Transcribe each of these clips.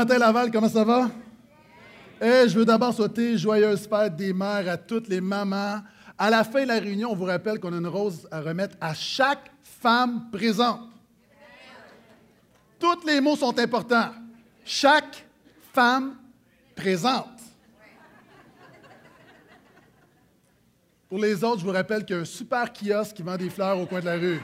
Matin Laval, comment ça va? Eh, je veux d'abord souhaiter joyeuse fête des mères à toutes les mamans. À la fin de la réunion, on vous rappelle qu'on a une rose à remettre à chaque femme présente. Tous les mots sont importants. Chaque femme présente. Pour les autres, je vous rappelle qu'il y a un super kiosque qui vend des fleurs au coin de la rue.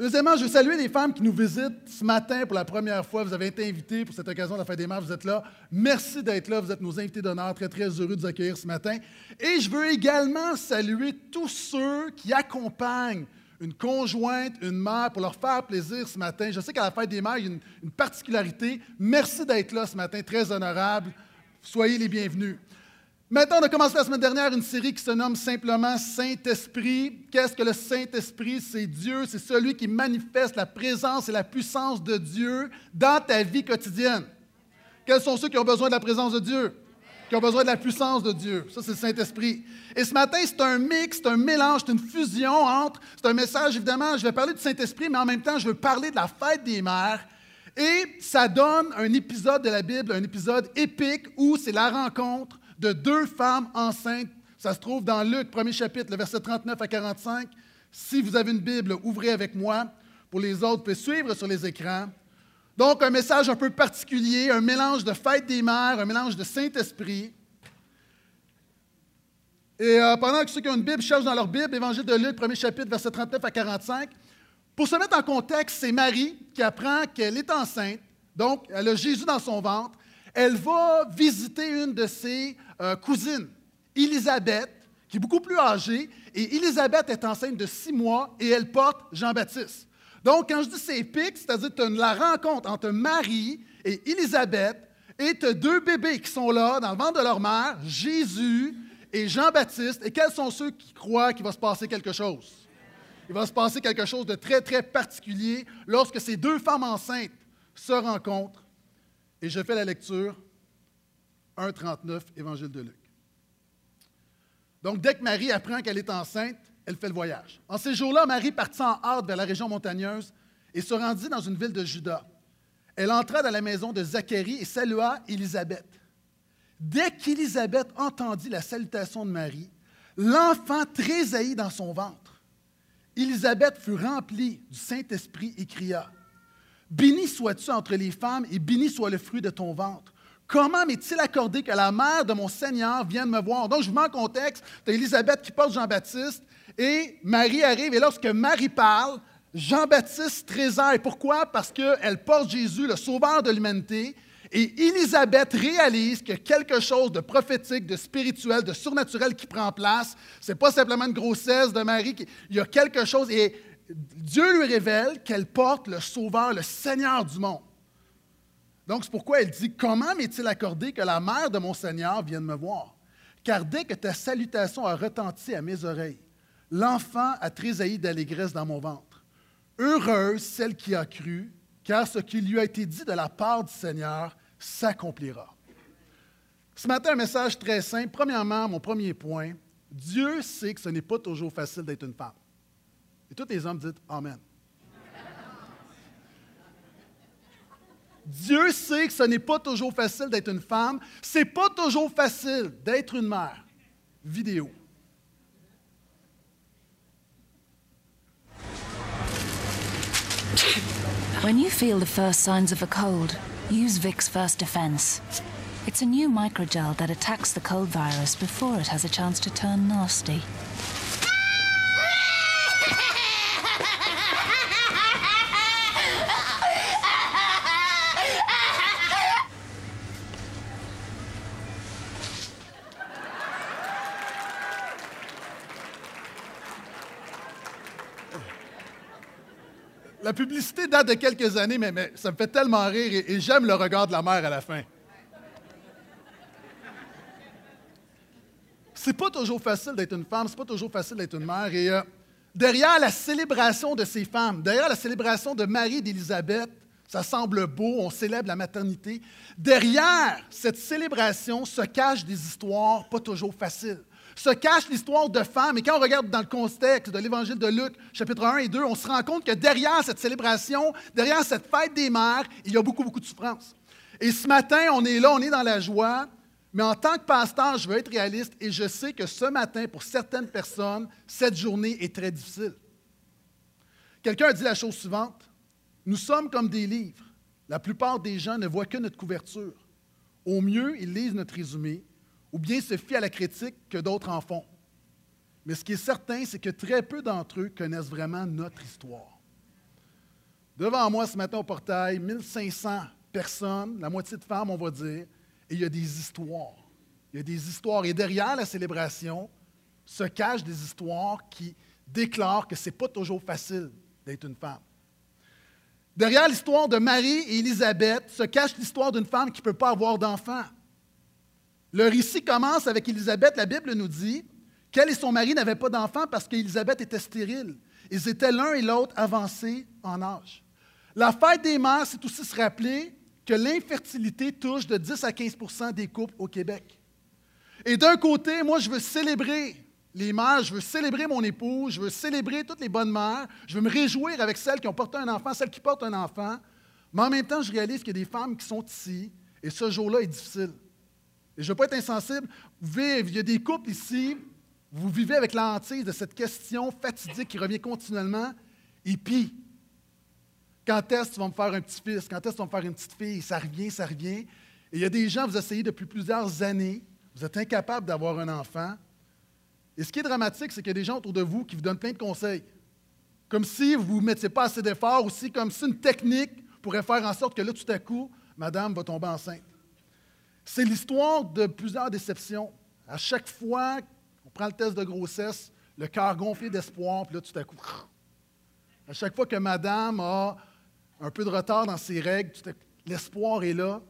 Deuxièmement, je veux saluer les femmes qui nous visitent ce matin pour la première fois. Vous avez été invités pour cette occasion de la fête des mères. Vous êtes là. Merci d'être là. Vous êtes nos invités d'honneur. Très, très heureux de vous accueillir ce matin. Et je veux également saluer tous ceux qui accompagnent une conjointe, une mère, pour leur faire plaisir ce matin. Je sais qu'à la fête des mères, il y a une particularité. Merci d'être là ce matin. Très honorable. Soyez les bienvenus. Maintenant, on a commencé la semaine dernière une série qui se nomme simplement Saint-Esprit. Qu'est-ce que le Saint-Esprit? C'est Dieu, c'est celui qui manifeste la présence et la puissance de Dieu dans ta vie quotidienne. Quels sont ceux qui ont besoin de la présence de Dieu? Qui ont besoin de la puissance de Dieu. Ça, c'est le Saint-Esprit. Et ce matin, c'est un mix, c'est un mélange, c'est une fusion entre. C'est un message, évidemment, je vais parler du Saint-Esprit, mais en même temps, je veux parler de la fête des mères. Et ça donne un épisode de la Bible, un épisode épique où c'est la rencontre de deux femmes enceintes. Ça se trouve dans Luc, premier chapitre, le verset 39 à 45. Si vous avez une Bible, ouvrez avec moi. Pour les autres, vous pouvez suivre sur les écrans. Donc, un message un peu particulier, un mélange de fête des mères, un mélange de Saint-Esprit. Et euh, pendant que ceux qui ont une Bible cherchent dans leur Bible, Évangile de Luc, premier chapitre, verset 39 à 45, pour se mettre en contexte, c'est Marie qui apprend qu'elle est enceinte, donc elle a Jésus dans son ventre. Elle va visiter une de ses euh, cousine, Élisabeth, qui est beaucoup plus âgée, et Élisabeth est enceinte de six mois et elle porte Jean-Baptiste. Donc, quand je dis c'est épique, c'est-à-dire que la rencontre entre Marie et Élisabeth, et tu as deux bébés qui sont là dans le ventre de leur mère, Jésus et Jean-Baptiste. Et quels sont ceux qui croient qu'il va se passer quelque chose? Il va se passer quelque chose de très, très particulier lorsque ces deux femmes enceintes se rencontrent. Et je fais la lecture 1,39, Évangile de Luc. Donc, dès que Marie apprend qu'elle est enceinte, elle fait le voyage. En ces jours-là, Marie partit en hâte vers la région montagneuse et se rendit dans une ville de Juda. Elle entra dans la maison de Zacharie et salua Élisabeth. Dès qu'Élisabeth entendit la salutation de Marie, l'enfant tressaillit dans son ventre. Élisabeth fut remplie du Saint-Esprit et cria Béni sois-tu entre les femmes et béni soit le fruit de ton ventre. Comment m'est-il accordé que la mère de mon Seigneur vienne me voir? Donc, je vous mets en contexte. Tu Élisabeth qui porte Jean-Baptiste et Marie arrive. Et lorsque Marie parle, Jean-Baptiste trésor. Pourquoi? Parce qu'elle porte Jésus, le sauveur de l'humanité. Et Élisabeth réalise que quelque chose de prophétique, de spirituel, de surnaturel qui prend place. Ce n'est pas simplement une grossesse de Marie. Il y a quelque chose. Et Dieu lui révèle qu'elle porte le Sauveur, le Seigneur du monde. Donc, c'est pourquoi elle dit Comment m'est-il accordé que la mère de mon Seigneur vienne me voir? Car dès que ta salutation a retenti à mes oreilles, l'enfant a tressailli d'allégresse dans mon ventre. Heureuse celle qui a cru, car ce qui lui a été dit de la part du Seigneur s'accomplira. Ce matin, un message très simple. Premièrement, mon premier point Dieu sait que ce n'est pas toujours facile d'être une femme. Et tous les hommes disent Amen. Dieu sait que ce n'est pas toujours facile d'être une femme, c'est pas toujours facile d'être une mère. Vidéo. When you feel the first signs of a cold, use Vicks First Defense. It's a new microgel that attacks the cold virus before it has a chance to turn nasty. La publicité date de quelques années, mais, ça me fait tellement rire et, j'aime le regard de la mère à la fin. C'est pas toujours facile d'être une femme, c'est pas toujours facile d'être une mère. Et euh, derrière la célébration de ces femmes, derrière la célébration de Marie et d'Élisabeth, Ça semble beau, on célèbre la maternité. Derrière cette célébration se cachent des histoires pas toujours faciles. Se cache l'histoire de femmes. Et quand on regarde dans le contexte de l'évangile de Luc, chapitre 1 et 2, on se rend compte que derrière cette célébration, derrière cette fête des mères, il y a beaucoup, beaucoup de souffrance. Et ce matin, on est là, on est dans la joie. Mais en tant que pasteur, je veux être réaliste et je sais que ce matin, pour certaines personnes, cette journée est très difficile. Quelqu'un a dit la chose suivante nous sommes comme des livres. La plupart des gens ne voient que notre couverture. Au mieux, ils lisent notre résumé, ou bien se fient à la critique que d'autres en font. Mais ce qui est certain, c'est que très peu d'entre eux connaissent vraiment notre histoire. Devant moi ce matin au portail, 1500 personnes, la moitié de femmes, on va dire, et il y a des histoires. Il y a des histoires. Et derrière la célébration se cachent des histoires qui déclarent que ce n'est pas toujours facile d'être une femme. Derrière l'histoire de Marie et Élisabeth se cache l'histoire d'une femme qui ne peut pas avoir d'enfant. Le récit commence avec Élisabeth. La Bible nous dit qu'elle et son mari n'avaient pas d'enfant parce qu'Élisabeth était stérile. Ils étaient l'un et l'autre avancés en âge. La fête des mères, c'est aussi se rappeler que l'infertilité touche de 10 à 15% des couples au Québec. Et d'un côté, moi, je veux célébrer les mères, je veux célébrer mon épouse, je veux célébrer toutes les bonnes mères, je veux me réjouir avec celles qui ont porté un enfant, celles qui portent un enfant. Mais en même temps, je réalise qu'il y a des femmes qui sont ici et ce jour-là est difficile. Et je ne veux pas être insensible. il y a des couples ici, vous vivez avec la hantise de cette question fatidique qui revient continuellement. Et puis, quand est-ce que tu vas me faire un petit-fils? Quand est-ce que tu vas me faire une petite fille? Ça revient, ça revient. Et il y a des gens, vous essayez depuis plusieurs années, vous êtes incapable d'avoir un enfant. Et ce qui est dramatique, c'est qu'il y a des gens autour de vous qui vous donnent plein de conseils. Comme si vous ne mettiez pas assez d'efforts, aussi comme si une technique pourrait faire en sorte que là, tout à coup, madame va tomber enceinte. C'est l'histoire de plusieurs déceptions. À chaque fois qu'on prend le test de grossesse, le cœur gonflé d'espoir, puis là, tout à coup, à chaque fois que madame a un peu de retard dans ses règles, l'espoir est là,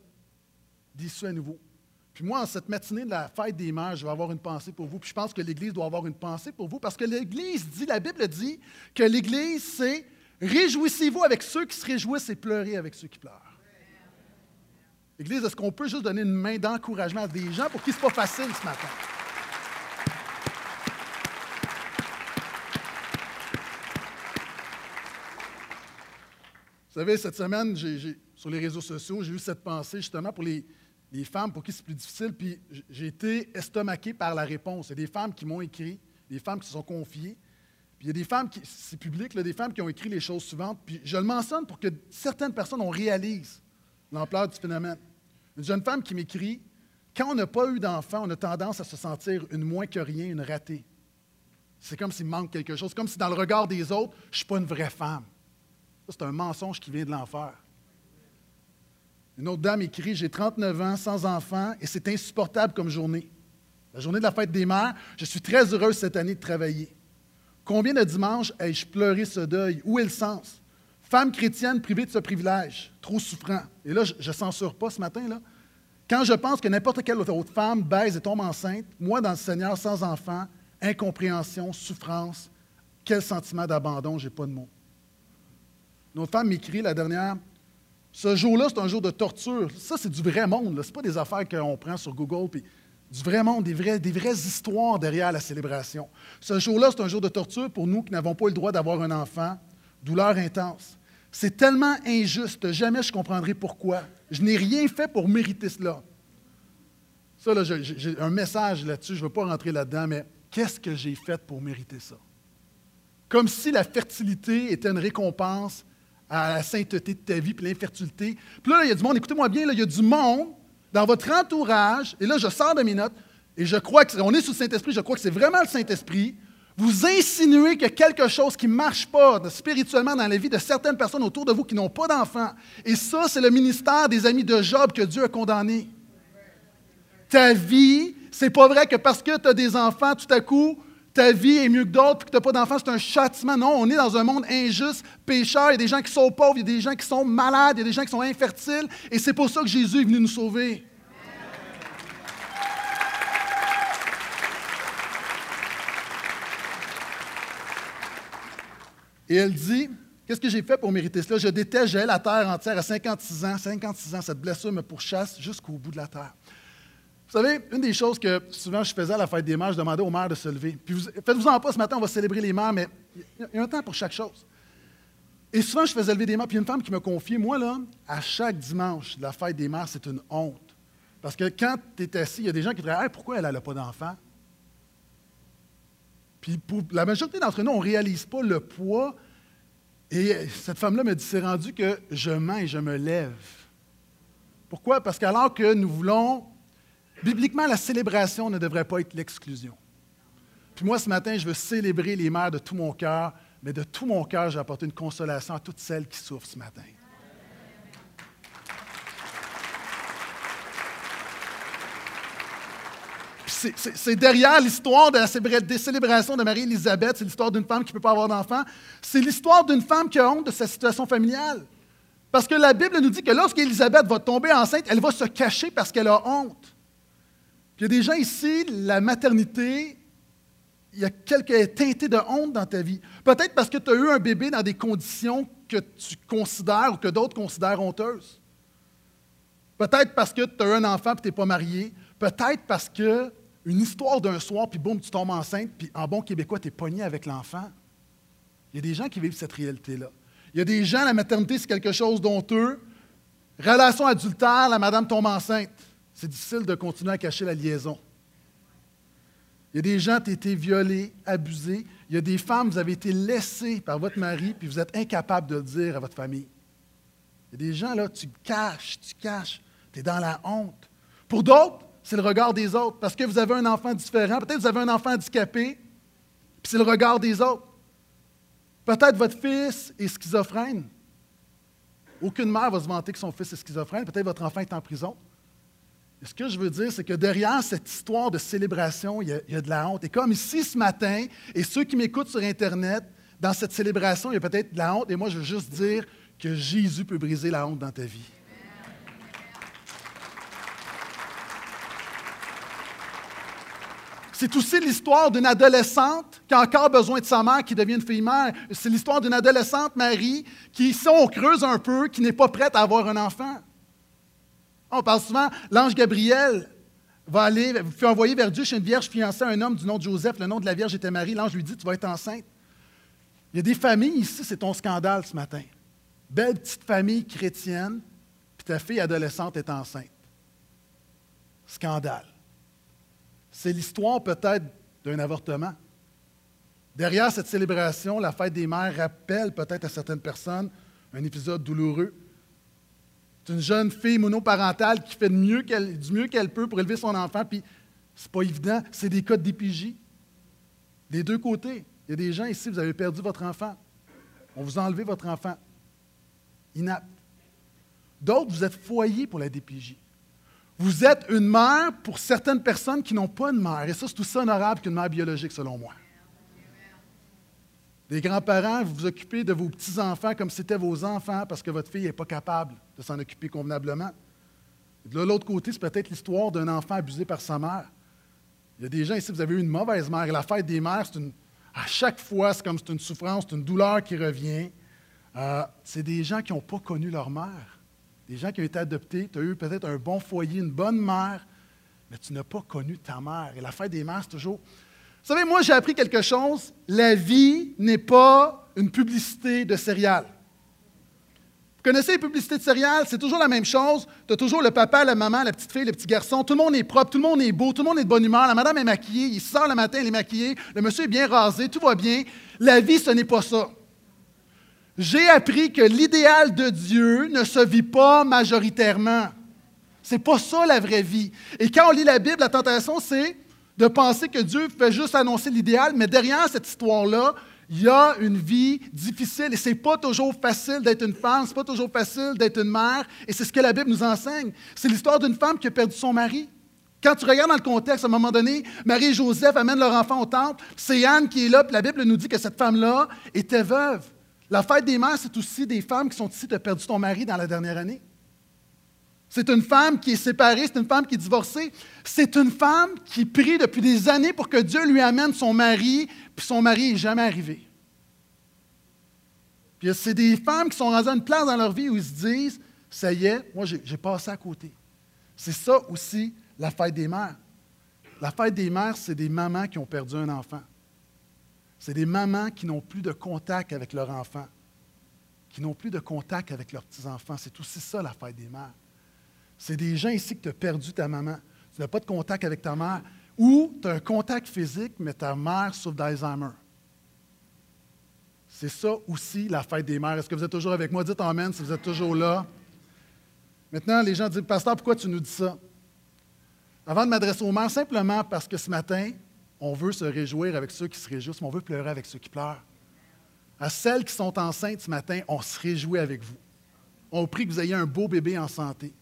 déçu à nouveau. Puis moi, en cette matinée de la fête des mères, je vais avoir une pensée pour vous. Puis je pense que l'Église doit avoir une pensée pour vous parce que l'Église dit, la Bible dit que l'Église, c'est réjouissez-vous avec ceux qui se réjouissent et pleurez avec ceux qui pleurent. L'Église, est-ce qu'on peut juste donner une main d'encouragement à des gens pour qui ce n'est pas facile ce matin? Vous savez, cette semaine, sur les réseaux sociaux, j'ai eu cette pensée justement pour les, les femmes pour qui c'est plus difficile, puis j'ai été estomaqué par la réponse. Il y a des femmes qui m'ont écrit, des femmes qui se sont confiées, puis il y a des femmes qui, c'est public, là, des femmes qui ont écrit les choses suivantes, puis je le mentionne pour que certaines personnes on réalise l'ampleur du phénomène. Une jeune femme qui m'écrit Quand on n'a pas eu d'enfant, on a tendance à se sentir une moins que rien, une ratée. C'est comme s'il manque quelque chose, comme si dans le regard des autres, je ne suis pas une vraie femme. C'est un mensonge qui vient de l'enfer. Une autre dame écrit J'ai 39 ans, sans enfant, et c'est insupportable comme journée. La journée de la fête des mères, je suis très heureuse cette année de travailler. Combien de dimanches ai-je pleuré ce deuil? Où est le sens? Femme chrétienne privée de ce privilège, trop souffrant. Et là, je ne censure pas ce matin. là. Quand je pense que n'importe quelle autre femme baise et tombe enceinte, moi, dans le Seigneur, sans enfant, incompréhension, souffrance, quel sentiment d'abandon, j'ai pas de mots. Une autre femme m'écrit la dernière ce jour-là, c'est un jour de torture. Ça, c'est du vrai monde. Ce n'est pas des affaires qu'on prend sur Google. Du vrai monde, des, vraies histoires derrière la célébration. Ce jour-là, c'est un jour de torture pour nous qui n'avons pas le droit d'avoir un enfant. Douleur intense. C'est tellement injuste. Jamais je comprendrai pourquoi. Je n'ai rien fait pour mériter cela. Ça, là, j'ai un message là-dessus. Je ne veux pas rentrer là-dedans, mais qu'est-ce que j'ai fait pour mériter ça? Comme si la fertilité était une récompense à la sainteté de ta vie, puis l'infertilité. Puis là, il y a du monde, écoutez-moi bien, il y a du monde dans votre entourage, et là, je sors de mes notes, et je crois que, on est sous le Saint-Esprit, je crois que c'est vraiment le Saint-Esprit, vous insinuez a quelque chose qui ne marche pas spirituellement dans la vie de certaines personnes autour de vous qui n'ont pas d'enfants. Et ça, c'est le ministère des amis de Job que Dieu a condamné. Ta vie, c'est pas vrai que parce que tu as des enfants, tout à coup, ta vie est mieux que d'autres, puis que tu n'as pas d'enfants, c'est un châtiment. Non, on est dans un monde injuste, pécheur. Il y a des gens qui sont pauvres, il y a des gens qui sont malades, il y a des gens qui sont infertiles. Et c'est pour ça que Jésus est venu nous sauver. Et elle dit, Qu'est-ce que j'ai fait pour mériter cela? Je déteste, la terre entière à 56 ans. 56 ans, cette blessure me pourchasse jusqu'au bout de la terre. Vous savez, une des choses que souvent je faisais à la fête des mères, je demandais aux mères de se lever. Puis faites-vous en pas, ce matin, on va célébrer les mères, mais il y a un temps pour chaque chose. Et souvent, je faisais lever des mères. Puis une femme qui me confiait, moi, là, à chaque dimanche de la fête des mères, c'est une honte. Parce que quand tu es assis, il y a des gens qui diraient pourquoi elle n'a pas d'enfant? Puis pour la majorité d'entre nous, on ne réalise pas le poids. Et cette femme-là me dit c'est rendu que je mens et je me lève. Pourquoi? Parce qu'alors que nous voulons. Bibliquement, la célébration ne devrait pas être l'exclusion. Puis moi, ce matin, je veux célébrer les mères de tout mon cœur, mais de tout mon cœur, j'ai apporté une consolation à toutes celles qui souffrent ce matin. C'est derrière l'histoire de la célébrations de Marie-Élisabeth, c'est l'histoire d'une femme qui ne peut pas avoir d'enfant. C'est l'histoire d'une femme qui a honte de sa situation familiale. Parce que la Bible nous dit que lorsqu'Élisabeth va tomber enceinte, elle va se cacher parce qu'elle a honte. il y a des gens ici, la maternité, il y a quelques teintés de honte dans ta vie. Peut-être parce que tu as eu un bébé dans des conditions que tu considères ou que d'autres considèrent honteuses. Peut-être parce que tu as eu un enfant et tu n'es pas marié. Peut-être parce que une histoire d'un soir, puis boum, tu tombes enceinte, puis en bon québécois, tu es pogné avec l'enfant. Il y a des gens qui vivent cette réalité-là. Il y a des gens, la maternité, c'est quelque chose d'honteux. Relation adultère, la madame tombe enceinte. C'est difficile de continuer à cacher la liaison. Il y a des gens qui ont été violés, abusés. Il y a des femmes, vous avez été laissées par votre mari, puis vous êtes incapable de le dire à votre famille. Il y a des gens, là, tu caches, tu caches. Tu es dans la honte. Pour d'autres, c'est le regard des autres. Parce que vous avez un enfant différent, peut-être vous avez un enfant handicapé, puis c'est le regard des autres. Peut-être votre fils est schizophrène. Aucune mère va se vanter que son fils est schizophrène. Peut-être votre enfant est en prison. ce que je veux dire, c'est que derrière cette histoire de célébration, il y, a, de la honte. Et comme ici ce matin, et ceux qui m'écoutent sur Internet, dans cette célébration, il y a peut-être de la honte. Et moi, je veux juste dire que Jésus peut briser la honte dans ta vie. C'est aussi l'histoire d'une adolescente qui a encore besoin de sa mère, qui devient une fille-mère. C'est l'histoire d'une adolescente, Marie, qui, si on creuse un peu, qui n'est pas prête à avoir un enfant. On parle souvent, l'ange Gabriel va aller, fait envoyer vers Dieu chez une vierge fiancée à un homme du nom de Joseph. Le nom de la vierge était Marie. L'ange lui dit, tu vas être enceinte. Il y a des familles ici, c'est ton scandale ce matin. Belle petite famille chrétienne, puis ta fille adolescente est enceinte. Scandale c'est l'histoire peut-être d'un avortement. Derrière cette célébration, la fête des mères rappelle peut-être à certaines personnes un épisode douloureux. C'est une jeune fille monoparentale qui fait du mieux qu'elle peut pour élever son enfant, puis c'est pas évident, c'est des cas d'épégie. Des deux côtés. Il y a des gens ici, vous avez perdu votre enfant. On vous a enlevé votre enfant. Inapte. D'autres, vous êtes foyés pour la DPJ. Vous êtes une mère pour certaines personnes qui n'ont pas de mère. Et ça, c'est aussi honorable qu'une mère biologique, selon moi. Les grands-parents, vous vous occupez de vos petits-enfants comme si c'était vos enfants parce que votre fille n'est pas capable de s'en occuper convenablement. de l'autre côté, c'est peut-être l'histoire d'un enfant abusé par sa mère. Il y a des gens ici, vous avez eu une mauvaise mère. La fête des mères, une, à chaque fois, c'est comme c'est une souffrance, c'est une douleur qui revient. Euh, c'est des gens qui n'ont pas connu leur mère des gens qui ont été adoptés, tu as eu peut-être un bon foyer, une bonne mère, mais tu n'as pas connu ta mère. Et la fête des mères, c'est toujours. Vous savez, moi, j'ai appris quelque chose. La vie n'est pas une publicité de céréales. Vous connaissez les publicités de céréales? C'est toujours la même chose. Tu as toujours le papa, la maman, la petite fille, le petit garçon. Tout le monde est propre, tout le monde est beau, tout le monde est de bonne humeur. La madame est maquillée, il sort le matin, elle est maquillée. Le monsieur est bien rasé, tout va bien. La vie, ce n'est pas ça j'ai appris que l'idéal de Dieu ne se vit pas majoritairement. C'est pas ça la vraie vie. Et quand on lit la Bible, la tentation, c'est de penser que Dieu fait juste annoncer l'idéal, mais derrière cette histoire-là, il y a une vie difficile et c'est pas toujours facile d'être une femme, c'est pas toujours facile d'être une mère, et c'est ce que la Bible nous enseigne. C'est l'histoire d'une femme qui a perdu son mari. Quand tu regardes dans le contexte, à un moment donné, Marie et Joseph amènent leur enfant au temple, c'est Anne qui est là, puis la Bible nous dit que cette femme-là était veuve. La fête des mères, c'est aussi des femmes qui sont ici, tu as perdu ton mari dans la dernière année. C'est une femme qui est séparée, c'est une femme qui est divorcée. C'est une femme qui prie depuis des années pour que Dieu lui amène son mari, puis son mari n'est jamais arrivé. Puis c'est des femmes qui sont à une place dans leur vie où ils se disent Ça y est, moi j'ai passé à côté. C'est ça aussi la fête des mères. La fête des mères, c'est des mamans qui ont perdu un enfant. C'est des mamans qui n'ont plus de contact avec leur enfant, qui n'ont plus de contact avec leurs petits-enfants. C'est aussi ça la fête des mères. C'est des gens ici que tu as perdu ta maman. Tu n'as pas de contact avec ta mère. Ou tu as un contact physique, mais ta mère souffre d'Alzheimer. C'est ça aussi la fête des mères. Est-ce que vous êtes toujours avec moi? Dites Amen si vous êtes toujours là. Maintenant, les gens disent Pasteur, pourquoi tu nous dis ça? Avant de m'adresser aux mères, simplement parce que ce matin, on veut se réjouir avec ceux qui se réjouissent, mais on veut pleurer avec ceux qui pleurent. À celles qui sont enceintes ce matin, on se réjouit avec vous. On prie que vous ayez un beau bébé en santé.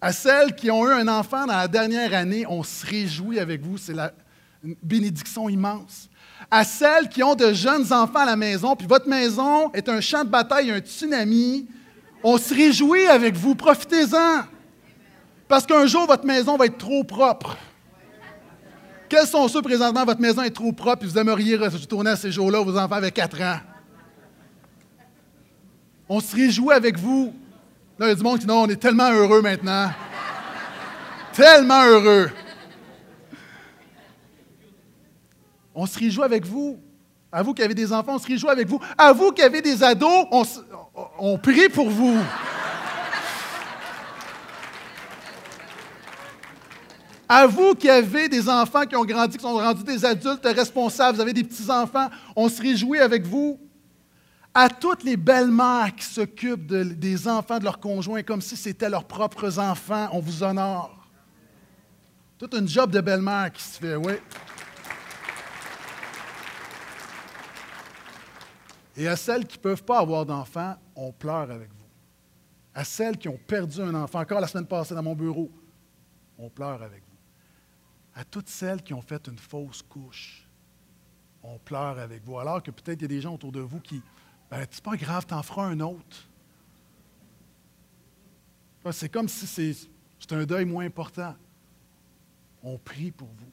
À celles qui ont eu un enfant dans la dernière année, on se réjouit avec vous. C'est la une bénédiction immense. À celles qui ont de jeunes enfants à la maison, puis votre maison est un champ de bataille, un tsunami, on se réjouit avec vous. Profitez-en. Parce qu'un jour, votre maison va être trop propre. Quels sont ceux présentement, votre maison est trop propre et vous aimeriez retourner à ces jours-là, vos enfants avaient 4 ans? On se réjouit avec vous. Là, il y a du monde qui dit non, on est tellement heureux maintenant. tellement heureux. On se réjouit avec vous. À vous qui avez des enfants, on se réjouit avec vous. À vous qui avez des ados, on, on prie pour vous. À vous qui avez des enfants qui ont grandi, qui sont rendus des adultes responsables, vous avez des petits-enfants, on se réjouit avec vous à toutes les belles-mères qui s'occupent des enfants de leurs conjoints comme si c'était leurs propres enfants, on vous honore. Toute une job de belle-mère qui se fait, oui. Et à celles qui ne peuvent pas avoir d'enfants, on pleure avec vous. À celles qui ont perdu un enfant, encore la semaine passée dans mon bureau, on pleure avec vous. À toutes celles qui ont fait une fausse couche, on pleure avec vous. Alors que peut-être il y a des gens autour de vous qui ben, c'est pas grave, t'en feras un autre. C'est comme si c'est un deuil moins important. On prie pour vous.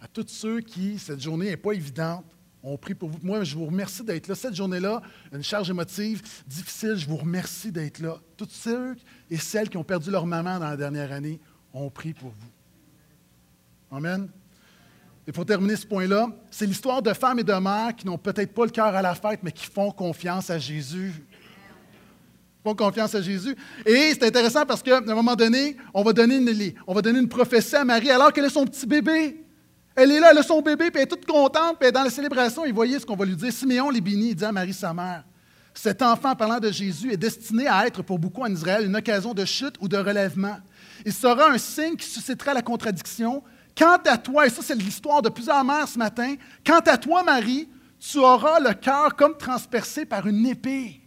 À tous ceux qui, cette journée n'est pas évidente, on prie pour vous. Moi, je vous remercie d'être là. Cette journée-là, une charge émotive difficile, je vous remercie d'être là. Tous ceux et celles qui ont perdu leur maman dans la dernière année, on prie pour vous. Amen. Et pour terminer ce point-là, c'est l'histoire de femmes et de mères qui n'ont peut-être pas le cœur à la fête, mais qui font confiance à Jésus. Font confiance à Jésus. Et c'est intéressant parce qu'à un moment donné, on va donner une, on va donner une prophétie à Marie alors qu'elle a son petit bébé. Elle est là, elle a son bébé, puis elle est toute contente, puis est dans la célébration. Et voyez ce qu'on va lui dire. Siméon les bénit, il dit à Marie, sa mère Cet enfant, parlant de Jésus, est destiné à être pour beaucoup en Israël une occasion de chute ou de relèvement. Il sera un signe qui suscitera la contradiction Quant à toi, et ça c'est l'histoire de plusieurs mères ce matin, quant à toi, Marie, tu auras le cœur comme transpercé par une épée.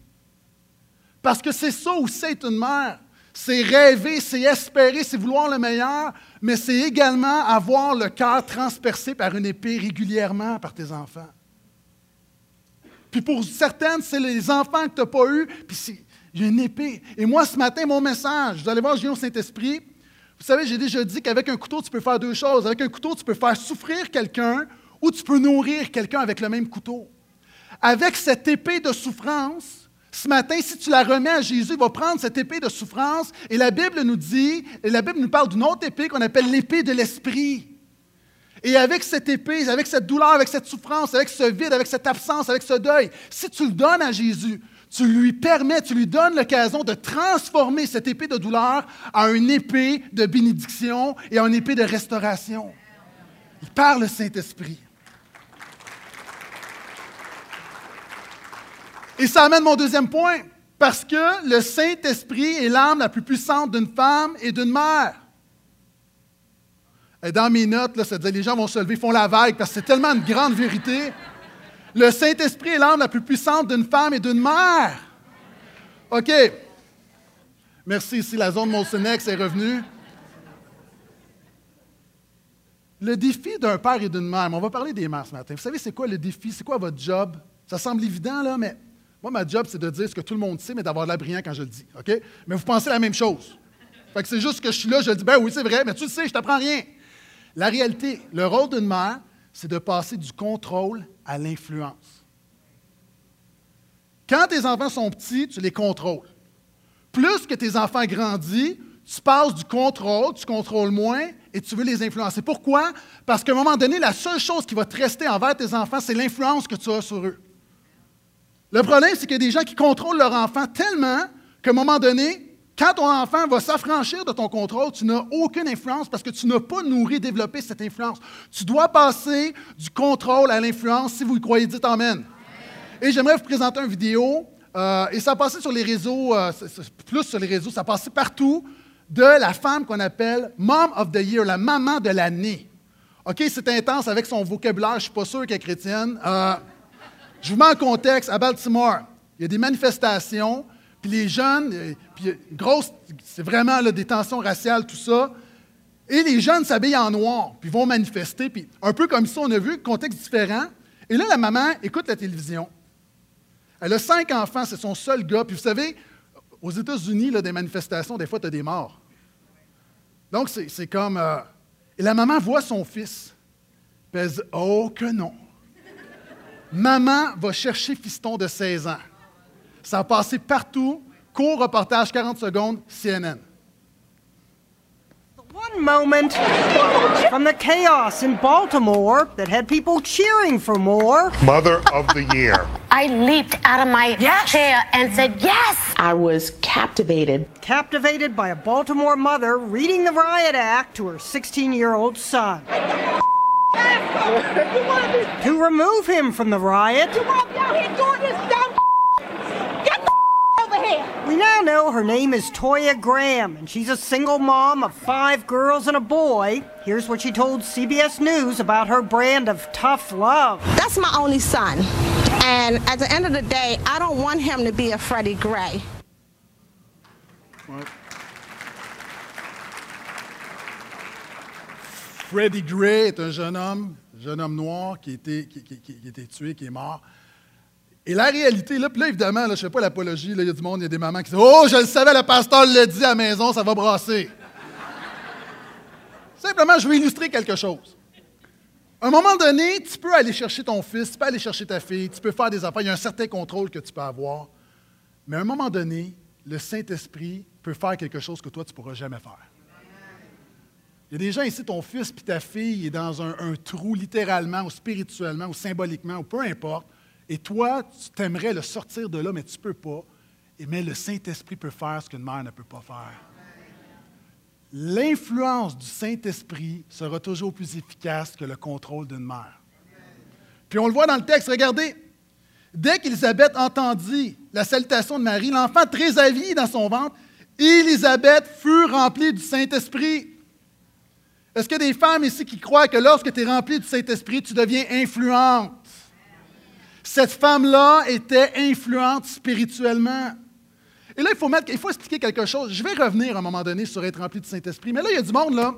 Parce que c'est ça où c'est une mère. C'est rêver, c'est espérer, c'est vouloir le meilleur, mais c'est également avoir le cœur transpercé par une épée régulièrement par tes enfants. Puis pour certaines, c'est les enfants que tu n'as pas eus, puis il une épée. Et moi, ce matin, mon message, vous allez voir, viens au Saint-Esprit, vous savez, j'ai déjà dit qu'avec un couteau, tu peux faire deux choses. Avec un couteau, tu peux faire souffrir quelqu'un ou tu peux nourrir quelqu'un avec le même couteau. Avec cette épée de souffrance, ce matin, si tu la remets à Jésus, il va prendre cette épée de souffrance et la Bible nous dit, et la Bible nous parle d'une autre épée qu'on appelle l'épée de l'esprit. Et avec cette épée, avec cette douleur, avec cette souffrance, avec ce vide, avec cette absence, avec ce deuil, si tu le donnes à Jésus, tu lui permets, tu lui donnes l'occasion de transformer cette épée de douleur en une épée de bénédiction et en une épée de restauration. Il parle le Saint-Esprit. Et ça amène mon deuxième point, parce que le Saint-Esprit est l'âme la plus puissante d'une femme et d'une mère. Et dans mes notes, ça disait les gens vont se lever, font la vague, parce que c'est tellement une grande vérité. Le Saint-Esprit est l'âme la plus puissante d'une femme et d'une mère. OK. Merci, ici la zone Molsenex est revenue. Le défi d'un père et d'une mère, on va parler des mères ce matin. Vous savez, c'est quoi le défi? C'est quoi votre job? Ça semble évident, là, mais moi, ma job, c'est de dire ce que tout le monde sait, mais d'avoir l'air brillant quand je le dis. OK? Mais vous pensez la même chose. Fait que c'est juste que je suis là, je dis, ben oui, c'est vrai, mais tu le sais, je t'apprends rien. La réalité, le rôle d'une mère, c'est de passer du contrôle à l'influence. Quand tes enfants sont petits, tu les contrôles. Plus que tes enfants grandissent, tu passes du contrôle, tu contrôles moins et tu veux les influencer. Pourquoi? Parce qu'à un moment donné, la seule chose qui va te rester envers tes enfants, c'est l'influence que tu as sur eux. Le problème, c'est qu'il y a des gens qui contrôlent leur enfant tellement qu'à un moment donné, quand ton enfant va s'affranchir de ton contrôle, tu n'as aucune influence parce que tu n'as pas nourri, développé cette influence. Tu dois passer du contrôle à l'influence. Si vous y croyez, dites Amen. Et j'aimerais vous présenter une vidéo. Euh, et ça passé sur les réseaux, euh, plus sur les réseaux, ça passé partout, de la femme qu'on appelle Mom of the Year, la maman de l'année. OK, c'est intense avec son vocabulaire, je ne suis pas sûr qu'elle est chrétienne. Euh, je vous mets en contexte, à Baltimore, il y a des manifestations, puis les jeunes, euh, puis grosse, c'est vraiment des tensions raciales, tout ça. Et les jeunes s'habillent en noir, puis vont manifester, puis un peu comme ça, on a vu, contexte différent. Et là, la maman écoute la télévision. Elle a cinq enfants, c'est son seul gars. Puis vous savez, aux États-Unis, des manifestations, des fois, tu as des morts. Donc, c'est comme. Euh, et la maman voit son fils. Puis elle dit Oh, que non. Maman va chercher fiston de 16 ans. Ça a passé partout. Court reportage, 40 secondes, CNN. One moment from the chaos in Baltimore that had people cheering for more. Mother of the Year. I leaped out of my Yes. chair and said, Yes! I was captivated. Captivated by a Baltimore mother reading the riot act to her 16 year old son. to remove him from the riot, we now know her name is Toya Graham, and she's a single mom of five girls and a boy. Here's what she told CBS News about her brand of tough love. That's my only son. And at the end of the day, I don't want him to be a Freddie Gray. Freddie Gray est un jeune homme, jeune homme noir qui a été, qui, qui- qui- qui a été tué, qui est mort. Et la réalité, là, puis là, évidemment, là, je ne fais pas l'apologie, il y a du monde, il y a des mamans qui disent Oh, je le savais, le pasteur l'a dit à la maison, ça va brasser. Simplement, je veux illustrer quelque chose. À un moment donné, tu peux aller chercher ton fils, tu peux aller chercher ta fille, tu peux faire des affaires, il y a un certain contrôle que tu peux avoir. Mais à un moment donné, le Saint-Esprit peut faire quelque chose que toi, tu ne pourras jamais faire. Il y a des gens ici, ton fils puis ta fille est dans un trou littéralement ou spirituellement ou symboliquement ou peu importe. Et toi, tu t'aimerais le sortir de là, mais tu ne peux pas. Et, mais le Saint-Esprit peut faire ce qu'une mère ne peut pas faire. L'influence du Saint-Esprit sera toujours plus efficace que le contrôle d'une mère. Puis on le voit dans le texte, regardez. Dès qu'Élisabeth entendit la salutation de Marie, l'enfant trésavit dans son ventre, Élisabeth fut remplie du Saint-Esprit. Est-ce qu'il y a des femmes ici qui croient que lorsque tu es rempli du Saint-Esprit, tu deviens influente? Cette femme-là était influente spirituellement. Et là, il faut, mettre, il faut expliquer quelque chose. Je vais revenir à un moment donné sur être rempli du Saint-Esprit. Mais là, il y a du monde, là.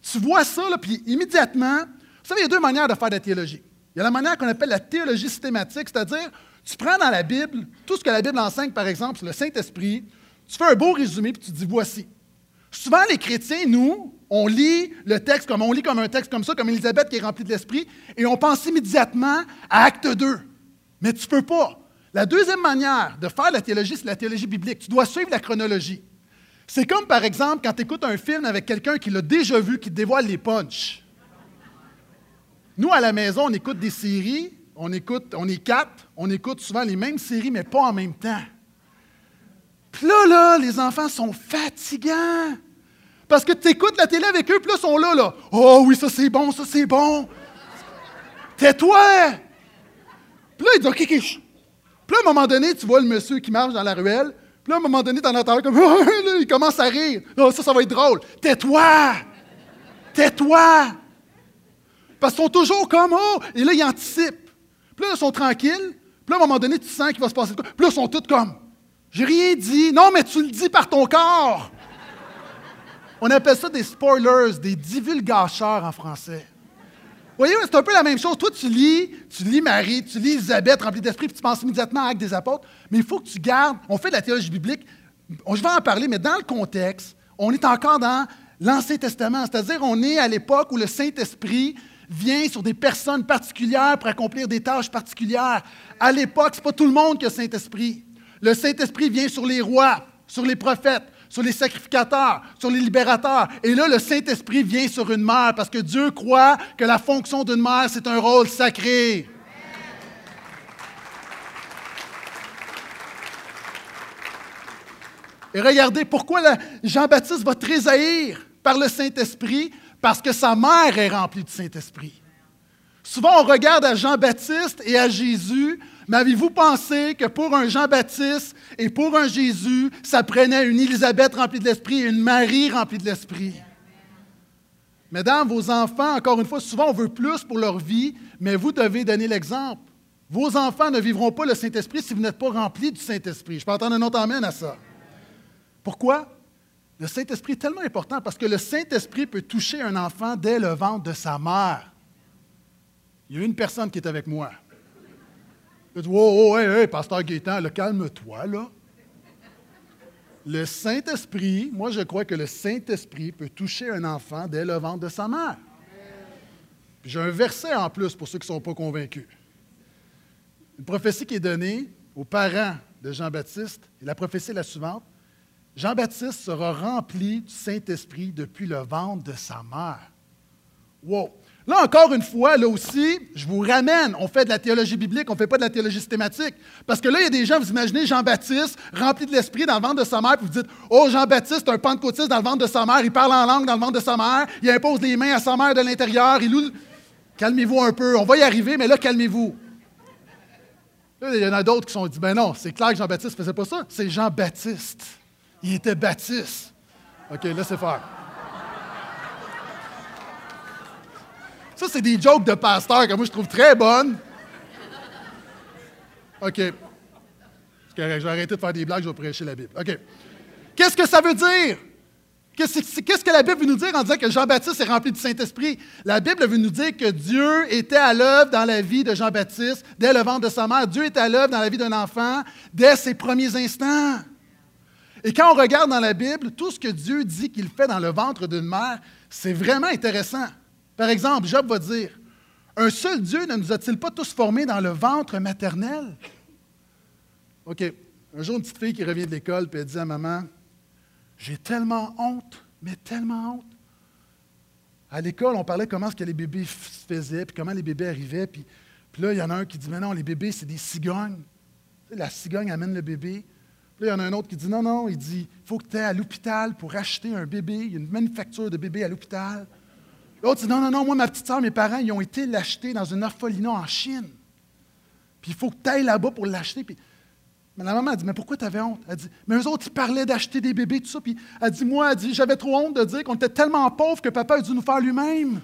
Tu vois ça, là, puis immédiatement, vous savez, il y a deux manières de faire de la théologie. Il y a la manière qu'on appelle la théologie systématique, c'est-à-dire, tu prends dans la Bible tout ce que la Bible enseigne, par exemple, sur le Saint-Esprit, tu fais un beau résumé, puis tu dis voici. Souvent, les chrétiens, nous, on lit le texte comme on lit comme un texte comme ça, comme Élisabeth qui est remplie de l'Esprit, et on pense immédiatement à Acte 2. Mais tu ne peux pas. La deuxième manière de faire la théologie, c'est la théologie biblique. Tu dois suivre la chronologie. C'est comme, par exemple, quand tu écoutes un film avec quelqu'un qui l'a déjà vu, qui te dévoile les punchs. Nous, à la maison, on écoute des séries, on écoute, on est quatre, on écoute souvent les mêmes séries, mais pas en même temps. Puis là, là, les enfants sont fatigants. Parce que tu écoutes la télé avec eux, puis là, ils sont là, là. Oh oui, ça c'est bon, ça c'est bon. Tais-toi! Puis là, il dit, OK, OK. Puis là, à un moment donné, tu vois le monsieur qui marche dans la ruelle. Puis là, à un moment donné, t'en entends comme, Là, il commence à rire. Oh, ça, ça va être drôle. Tais-toi! Tais-toi! Parce qu'ils sont toujours comme, oh! Et là, ils anticipent. Puis là, ils sont tranquilles. Puis là, à un moment donné, tu sens qu'il va se passer de quoi. Puis là, ils sont tous comme, j'ai rien dit. Non, mais tu le dis par ton corps. On appelle ça des spoilers, des divulgateurs en français. Voyez, c'est un peu la même chose. Toi, tu lis, tu lis Marie, tu lis Elisabeth remplie d'esprit, puis tu penses immédiatement à Actes des apôtres. Mais il faut que tu gardes. On fait de la théologie biblique. Je vais en parler, mais dans le contexte, on est encore dans l'Ancien Testament. C'est-à-dire, on est à l'époque où le Saint-Esprit vient sur des personnes particulières pour accomplir des tâches particulières. À l'époque, ce n'est pas tout le monde qui a le Saint-Esprit. Le Saint-Esprit vient sur les rois, sur les prophètes, sur les sacrificateurs, sur les libérateurs. Et là, le Saint-Esprit vient sur une mère parce que Dieu croit que la fonction d'une mère, c'est un rôle sacré. Et regardez pourquoi Jean-Baptiste va trésaillir par le Saint-Esprit, parce que sa mère est remplie du Saint-Esprit. Souvent, on regarde à Jean-Baptiste et à Jésus, mais avez-vous pensé que pour un Jean-Baptiste et pour un Jésus, ça prenait une Élisabeth remplie de l'Esprit et une Marie remplie de l'Esprit? Mesdames, vos enfants, encore une fois, souvent on veut plus pour leur vie, mais vous devez donner l'exemple. Vos enfants ne vivront pas le Saint-Esprit si vous n'êtes pas remplis du Saint-Esprit. Je peux entendre un autre amène à ça. Pourquoi? Le Saint-Esprit est tellement important parce que le Saint-Esprit peut toucher un enfant dès le ventre de sa mère. Il y a une personne qui est avec moi. Il dit Oh, oh, hey, pasteur Gaétan, calme-toi, là. Le Saint-Esprit, moi je crois que le Saint-Esprit peut toucher un enfant dès le ventre de sa mère. J'ai un verset en plus pour ceux qui ne sont pas convaincus. Une prophétie qui est donnée aux parents de Jean-Baptiste, et la prophétie est la suivante Jean-Baptiste sera rempli du Saint-Esprit depuis le ventre de sa mère. Wow! Là, encore une fois, là aussi, je vous ramène. On fait de la théologie biblique, on ne fait pas de la théologie systématique. Parce que là, il y a des gens, vous imaginez Jean-Baptiste rempli de l'esprit dans le ventre de sa mère, puis vous dites Oh, Jean-Baptiste, un pentecôtiste dans le ventre de sa mère, il parle en langue dans le ventre de sa mère, il impose les mains à sa mère de l'intérieur, il loue. Calmez-vous un peu, on va y arriver, mais là, calmez-vous. Là, il y en a d'autres qui sont dit Ben non, c'est clair que Jean-Baptiste ne faisait pas ça. C'est Jean-Baptiste. Il était baptiste. OK, laissez faire. Ça, c'est des jokes de pasteur que moi, je trouve très bonnes. OK. C'est correct, arrêter de faire des blagues, je vais prêcher la Bible. OK. Qu'est-ce que ça veut dire? Qu'est-ce que la Bible veut nous dire en disant que Jean-Baptiste est rempli du Saint-Esprit? La Bible veut nous dire que Dieu était à l'œuvre dans la vie de Jean-Baptiste dès le ventre de sa mère. Dieu est à l'œuvre dans la vie d'un enfant dès ses premiers instants. Et quand on regarde dans la Bible, tout ce que Dieu dit qu'il fait dans le ventre d'une mère, c'est vraiment intéressant. Par exemple, Job va dire, un seul Dieu ne nous a-t-il pas tous formés dans le ventre maternel? OK. Un jour, une petite fille qui revient de l'école, puis elle dit à maman, j'ai tellement honte, mais tellement honte. À l'école, on parlait comment ce que les bébés se faisaient, puis comment les bébés arrivaient, puis, puis là, il y en a un qui dit, mais non, les bébés, c'est des cigognes. la cigogne amène le bébé, là, il y en a un autre qui dit non, non, il dit il faut que tu ailles à l'hôpital pour acheter un bébé. Il y a une manufacture de bébés à l'hôpital. L'autre dit non, non, non, moi, ma petite soeur, mes parents, ils ont été l'acheter dans une orphelinat en Chine. Puis il faut que tu ailles là-bas pour l'acheter. Puis mais la maman a dit Mais pourquoi tu avais honte? Elle dit Mais eux autres, ils parlaient d'acheter des bébés, tout ça. Puis elle dit Moi, elle dit J'avais trop honte de dire qu'on était tellement pauvres que papa a dû nous faire lui-même.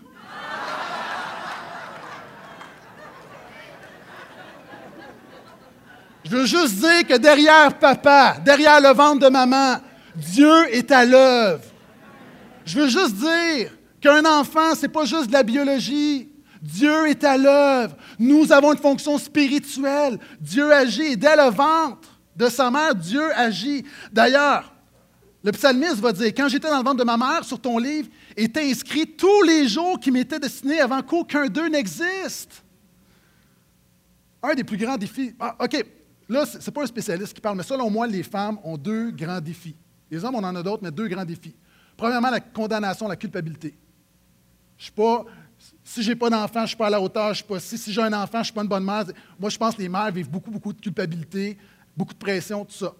Je veux juste dire que derrière papa, derrière le ventre de maman, Dieu est à l'œuvre. Je veux juste dire qu'un enfant, ce n'est pas juste de la biologie. Dieu est à l'œuvre. Nous avons une fonction spirituelle. Dieu agit. dès le ventre de sa mère, Dieu agit. D'ailleurs, le psalmiste va dire, quand j'étais dans le ventre de ma mère, sur ton livre, était inscrit tous les jours qui m'étaient destinés avant qu'aucun d'eux n'existe. Un des plus grands défis. Ah, OK, Là, ce n'est pas un spécialiste qui parle, mais selon moi, les femmes ont deux grands défis. Les hommes, on en a d'autres, mais deux grands défis. Premièrement, la condamnation, la culpabilité. Je suis pas, si je n'ai pas d'enfant, je ne suis pas à la hauteur, je suis pas si, si j'ai un enfant, je suis pas une bonne mère. Moi, je pense que les mères vivent beaucoup, beaucoup de culpabilité, beaucoup de pression, tout ça.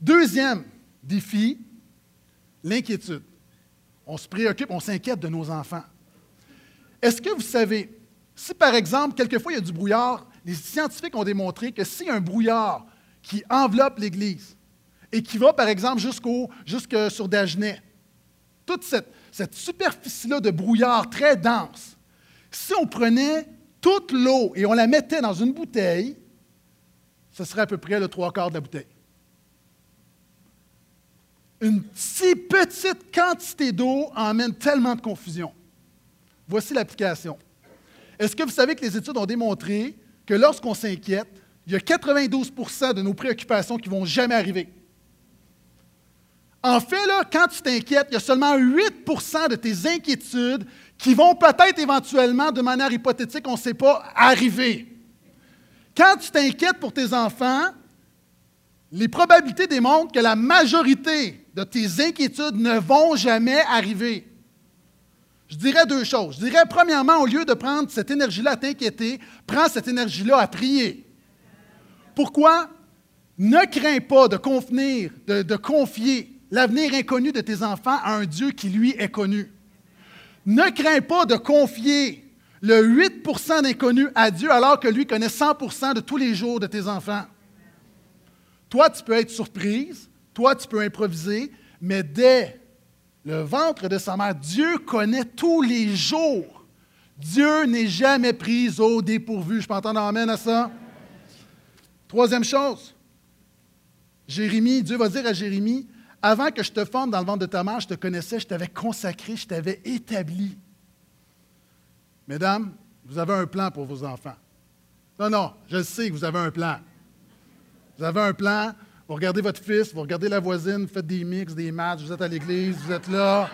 Deuxième défi, l'inquiétude. On se préoccupe, on s'inquiète de nos enfants. Est-ce que vous savez, si par exemple, quelquefois il y a du brouillard, les scientifiques ont démontré que a un brouillard qui enveloppe l'Église et qui va, par exemple, jusqu'au, jusque sur Dagenais, toute cette, cette superficie-là de brouillard très dense, si on prenait toute l'eau et on la mettait dans une bouteille, ce serait à peu près le trois quarts de la bouteille. Une si petite quantité d'eau emmène tellement de confusion. Voici l'application. Est-ce que vous savez que les études ont démontré que lorsqu'on s'inquiète, il y a 92% de nos préoccupations qui ne vont jamais arriver? En fait, là, quand tu t'inquiètes, il y a seulement 8% de tes inquiétudes qui vont peut-être éventuellement, de manière hypothétique, on ne sait pas, arriver. Quand tu t'inquiètes pour tes enfants, les probabilités démontrent que la majorité de tes inquiétudes ne vont jamais arriver. Je dirais deux choses. Je dirais, premièrement, au lieu de prendre cette énergie-là à t'inquiéter, prends cette énergie-là à prier. Pourquoi? Ne crains pas de, convenir, de, de confier l'avenir inconnu de tes enfants à un Dieu qui, lui, est connu. Ne crains pas de confier le 8% d'inconnu à Dieu alors que lui connaît 100% de tous les jours de tes enfants. Toi, tu peux être surprise, toi, tu peux improviser, mais dès le ventre de sa mère, Dieu connaît tous les jours. Dieu n'est jamais pris au dépourvu. Je peux entendre amène à ça? Troisième chose, Jérémie, Dieu va dire à Jérémie, avant que je te forme dans le ventre de ta mère, je te connaissais, je t'avais consacré, je t'avais établi. Mesdames, vous avez un plan pour vos enfants. Non, non, je sais que vous avez un plan. Vous avez un plan, vous regardez votre fils, vous regardez la voisine, vous faites des mix, des matchs, vous êtes à l'église, vous êtes là.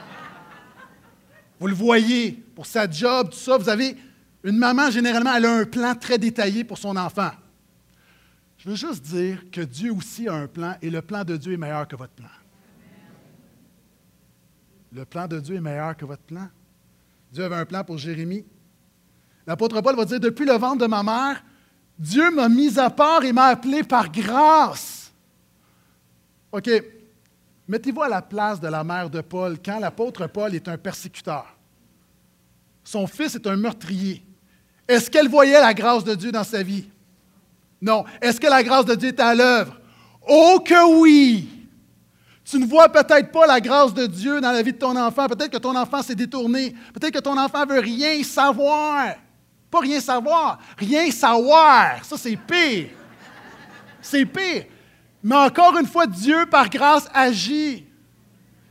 Vous le voyez pour sa job, tout ça. Vous avez une maman, généralement, elle a un plan très détaillé pour son enfant. Je veux juste dire que Dieu aussi a un plan et le plan de Dieu est meilleur que votre plan. Le plan de Dieu est meilleur que votre plan. Dieu avait un plan pour Jérémie. L'apôtre Paul va dire, depuis le ventre de ma mère, Dieu m'a mis à part et m'a appelé par grâce. OK. Mettez-vous à la place de la mère de Paul quand l'apôtre Paul est un persécuteur. Son fils est un meurtrier. Est-ce qu'elle voyait la grâce de Dieu dans sa vie? Non. Est-ce que la grâce de Dieu est à l'œuvre? Oh que oui! Tu ne vois peut-être pas la grâce de Dieu dans la vie de ton enfant. Peut-être que ton enfant s'est détourné. Peut-être que ton enfant veut rien savoir. Pas rien savoir, rien savoir. Ça, c'est pire. C'est pire. Mais encore une fois, Dieu, par grâce, agit.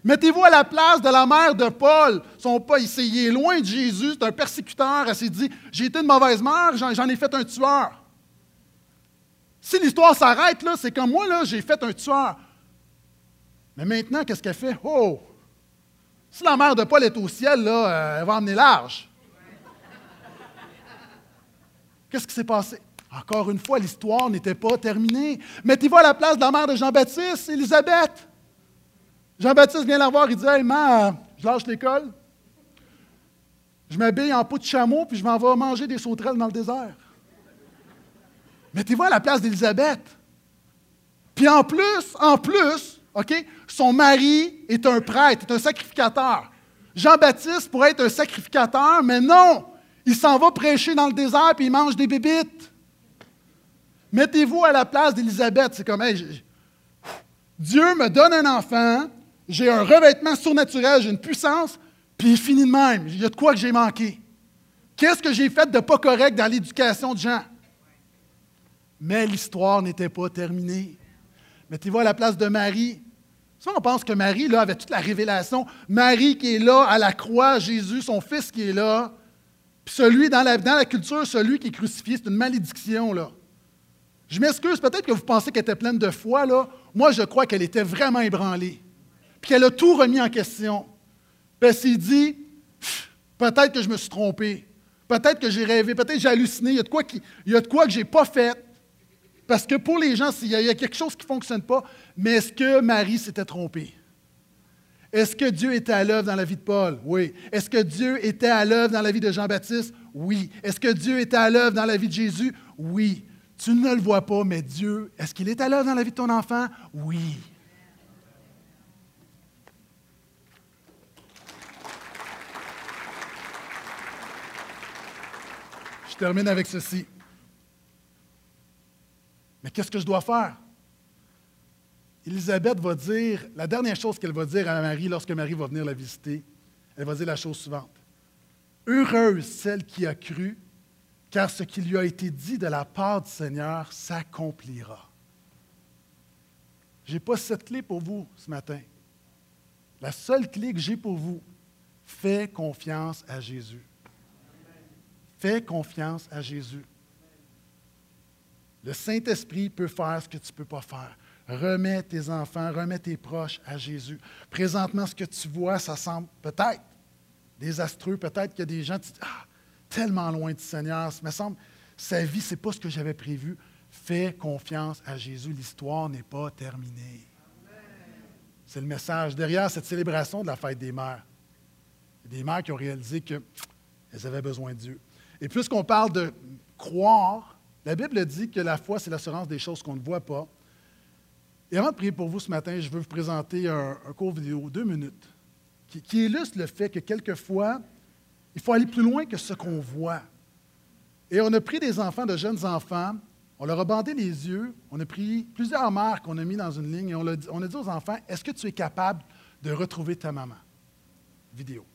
Mettez-vous à la place de la mère de Paul. Son pas, il, loin de Jésus, c'est un persécuteur. Elle s'est dit J'ai été une mauvaise mère, j'en ai fait un tueur. Si l'histoire s'arrête, là, c'est comme moi, là, j'ai fait un tueur. Mais maintenant, qu'est-ce qu'elle fait? Oh! Si la mère de Paul est au ciel, là, euh, elle va emmener large. Qu'est-ce qui s'est passé? Encore une fois, l'histoire n'était pas terminée. Mettez-vous à la place de la mère de Jean-Baptiste, Élisabeth. Jean-Baptiste vient la voir, il dit Hey, maman, je lâche l'école. Je m'habille en peau de chameau, puis je m'en vais manger des sauterelles dans le désert. Mettez-vous à la place d'Élisabeth. Puis en plus, en plus, OK? Son mari est un prêtre, est un sacrificateur. Jean-Baptiste pourrait être un sacrificateur, mais non! Il s'en va prêcher dans le désert puis il mange des bébites. Mettez-vous à la place d'Élisabeth. C'est comme, Dieu me donne un enfant, j'ai un revêtement surnaturel, j'ai une puissance, puis il finit de même. Il y a de quoi que j'ai manqué. Qu'est-ce que j'ai fait de pas correct dans l'éducation de Jean? Mais l'histoire n'était pas terminée. Mettez-vous à la place de Marie. Ça, on pense que Marie, là, avait toute la révélation. Marie qui est là à la croix, Jésus, son fils qui est là. Puis celui, dans la, dans la culture, celui qui est crucifié, c'est une malédiction, là. Je m'excuse, peut-être que vous pensez qu'elle était pleine de foi, là. Moi, je crois qu'elle était vraiment ébranlée. Puis qu'elle a tout remis en question. Puis elle s'est dit, peut-être que je me suis trompé. Peut-être que j'ai rêvé, peut-être que j'ai halluciné. Il y a de quoi, il y a de quoi que je n'ai pas fait. Parce que pour les gens, il y a quelque chose qui ne fonctionne pas, mais est-ce que Marie s'était trompée? Est-ce que Dieu était à l'œuvre dans la vie de Paul? Oui. Est-ce que Dieu était à l'œuvre dans la vie de Jean-Baptiste? Oui. Est-ce que Dieu était à l'œuvre dans la vie de Jésus? Oui. Tu ne le vois pas, mais Dieu, est-ce qu'il est à l'œuvre dans la vie de ton enfant? Oui. Je termine avec ceci. Mais qu'est-ce que je dois faire? Élisabeth va dire, la dernière chose qu'elle va dire à Marie lorsque Marie va venir la visiter, elle va dire la chose suivante. Heureuse celle qui a cru, car ce qui lui a été dit de la part du Seigneur s'accomplira. Je n'ai pas cette clé pour vous ce matin. La seule clé que j'ai pour vous, fais confiance à Jésus. Fais confiance à Jésus. Le Saint-Esprit peut faire ce que tu ne peux pas faire. Remets tes enfants, remets tes proches à Jésus. Présentement, ce que tu vois, ça semble peut-être désastreux. Peut-être qu'il y a des gens qui disent Ah, tellement loin du Seigneur. Ça me semble, sa vie, ce n'est pas ce que j'avais prévu. Fais confiance à Jésus. L'histoire n'est pas terminée. C'est le message derrière cette célébration de la fête des mères. Des mères qui ont réalisé qu'elles avaient besoin de Dieu. Et puisqu'on parle de croire, la Bible dit que la foi, c'est l'assurance des choses qu'on ne voit pas. Et avant de prier pour vous ce matin, je veux vous présenter un, court vidéo, deux minutes, qui, illustre le fait que quelquefois, il faut aller plus loin que ce qu'on voit. Et on a pris des enfants, de jeunes enfants, on leur a bandé les yeux, on a pris plusieurs mères qu'on a mis dans une ligne et on a, on a dit aux enfants, est-ce que tu es capable de retrouver ta maman? Vidéo.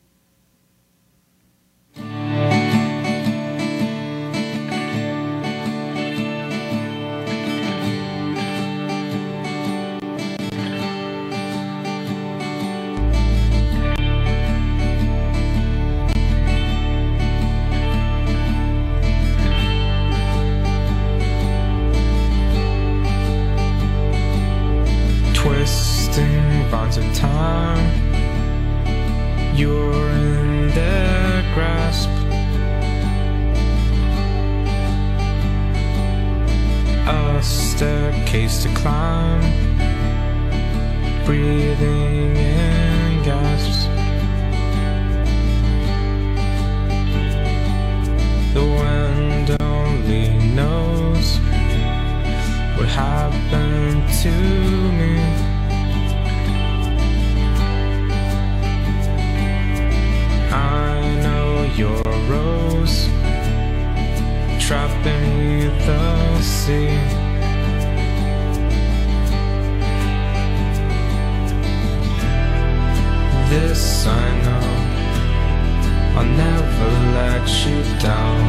find of time. You're in their grasp. A staircase to climb. Breathing in gasps. The wind only knows what happened to me. Beneath the sea This I know. I'll never let you down.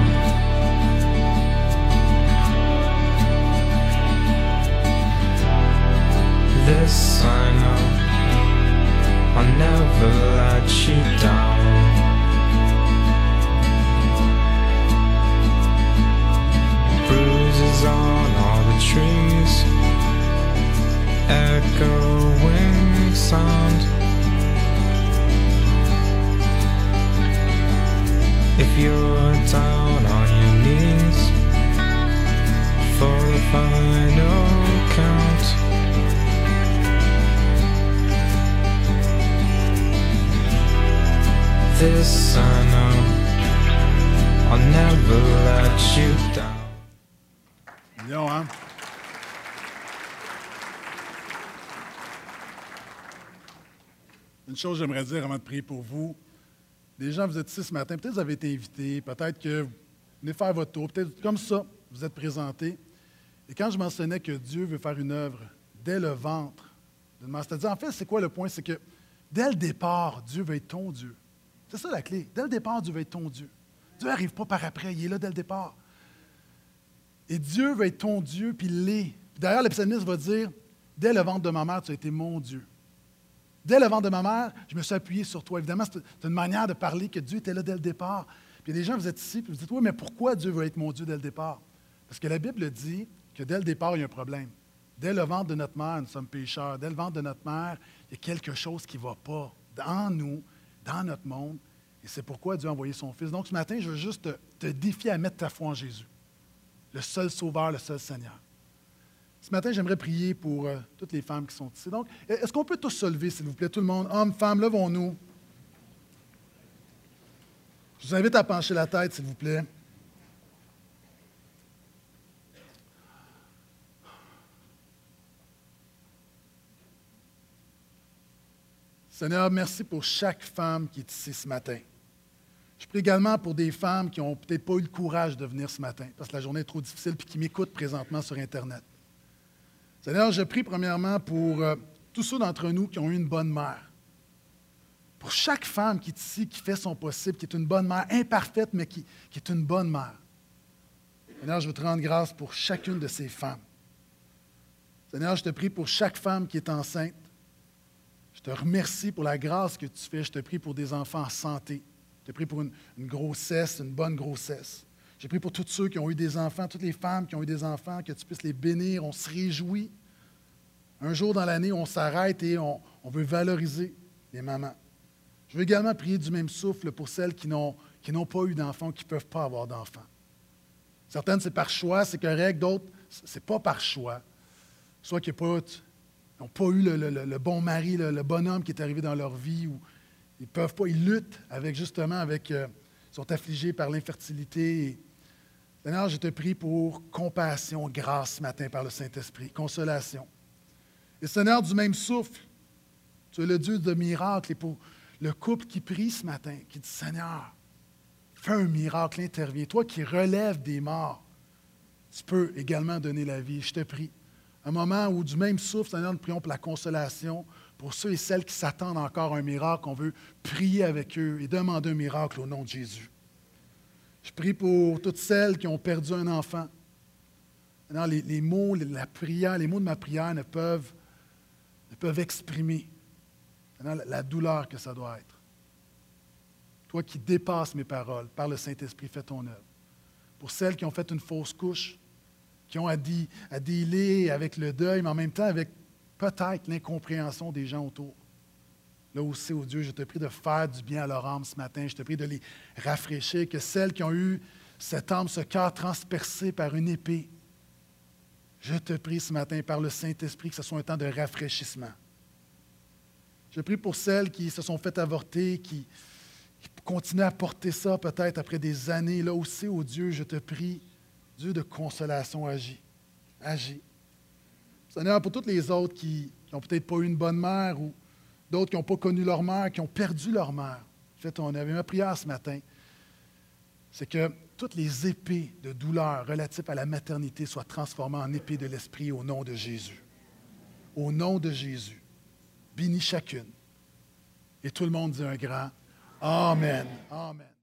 J'aimerais dire avant de prier pour vous. Les gens, vous êtes ici ce matin, peut-être vous avez été invités, peut-être que vous venez faire votre tour, peut-être comme ça, vous êtes présentés. Et quand je mentionnais que Dieu veut faire une œuvre dès le ventre, c'est-à-dire, en fait, c'est quoi le point? C'est que dès le départ, Dieu veut être ton Dieu. C'est ça la clé. Dès le départ, Dieu veut être ton Dieu. Dieu n'arrive pas par après, il est là dès le départ. Et Dieu veut être ton Dieu, puis il l'est. D'ailleurs, le psalmiste va dire Dès le ventre de ma mère, tu as été mon Dieu. Dès le ventre de ma mère, je me suis appuyé sur toi. Évidemment, c'est une manière de parler que Dieu était là dès le départ. Puis il des gens, vous êtes ici, puis vous dites Oui, mais pourquoi Dieu veut être mon Dieu dès le départ? Parce que la Bible dit que dès le départ, il y a un problème. Dès le ventre de notre mère, nous sommes pécheurs. Dès le ventre de notre mère, il y a quelque chose qui ne va pas dans nous, dans notre monde. Et c'est pourquoi Dieu a envoyé son Fils. Donc ce matin, je veux juste te, te défier à mettre ta foi en Jésus, le seul Sauveur, le seul Seigneur. Ce matin, j'aimerais prier pour euh, toutes les femmes qui sont ici. Donc, est-ce qu'on peut tous se lever, s'il vous plaît, tout le monde? Hommes, femmes, levons-nous. Je vous invite à pencher la tête, s'il vous plaît. Seigneur, merci pour chaque femme qui est ici ce matin. Je prie également pour des femmes qui n'ont peut-être pas eu le courage de venir ce matin parce que la journée est trop difficile et qui m'écoutent présentement sur Internet. Seigneur, je prie premièrement pour euh, tous ceux d'entre nous qui ont eu une bonne mère. Pour chaque femme qui est ici, qui fait son possible, qui est une bonne mère, imparfaite, mais qui, qui est une bonne mère. Seigneur, je veux te rendre grâce pour chacune de ces femmes. Seigneur, je te prie pour chaque femme qui est enceinte. Je te remercie pour la grâce que tu fais. Je te prie pour des enfants en santé. Je te prie pour une, grossesse, une bonne grossesse. J'ai prie pour tous ceux qui ont eu des enfants, toutes les femmes qui ont eu des enfants, que tu puisses les bénir. On se réjouit. Un jour dans l'année, on s'arrête et on, veut valoriser les mamans. Je veux également prier du même souffle pour celles qui n'ont, pas eu d'enfants, qui ne peuvent pas avoir d'enfants. Certaines, c'est par choix, c'est correct. D'autres, c'est pas par choix. Soit qu'ils n'ont pas eu le, bon mari, le, bonhomme qui est arrivé dans leur vie, ou ils peuvent pas, ils luttent avec justement, avec, euh, ils sont affligés par l'infertilité. Seigneur, je te prie pour compassion, grâce ce matin par le Saint-Esprit, consolation. Et Seigneur, du même souffle, tu es le Dieu de miracles. Et pour le couple qui prie ce matin, qui dit Seigneur, fais un miracle, intervient. Toi qui relèves des morts, tu peux également donner la vie. Je te prie. Un moment où, du même souffle, Seigneur, nous prions pour la consolation, pour ceux et celles qui s'attendent encore à un miracle. On veut prier avec eux et demander un miracle au nom de Jésus. Je prie pour toutes celles qui ont perdu un enfant. les, les mots, de ma prière ne peuvent exprimer la douleur que ça doit être. Toi qui dépasses mes paroles, par le Saint-Esprit, fais ton œuvre. Pour celles qui ont fait une fausse couche, qui ont à, à dealer avec le deuil, mais en même temps avec peut-être l'incompréhension des gens autour. Là aussi, oh Dieu, je te prie de faire du bien à leur âme ce matin. Je te prie de les rafraîchir, que celles qui ont eu cette âme, ce cœur transpercé par une épée, je te prie ce matin par le Saint-Esprit que ce soit un temps de rafraîchissement. Je prie pour celles qui se sont faites avorter, qui, continuent à porter ça peut-être après des années. Là aussi, oh Dieu, je te prie, Dieu de consolation, agis. Agis. Seigneur, pour toutes les autres qui n'ont peut-être pas eu une bonne mère ou d'autres qui n'ont pas connu leur mère, qui ont perdu leur mère, fais ton œuvre. Ma prière ce matin, c'est que toutes les épées de douleur relatives à la maternité soient transformées en épées de l'Esprit au nom de Jésus. Au nom de Jésus. Bénis chacune. Et tout le monde dit un grand Amen. Amen.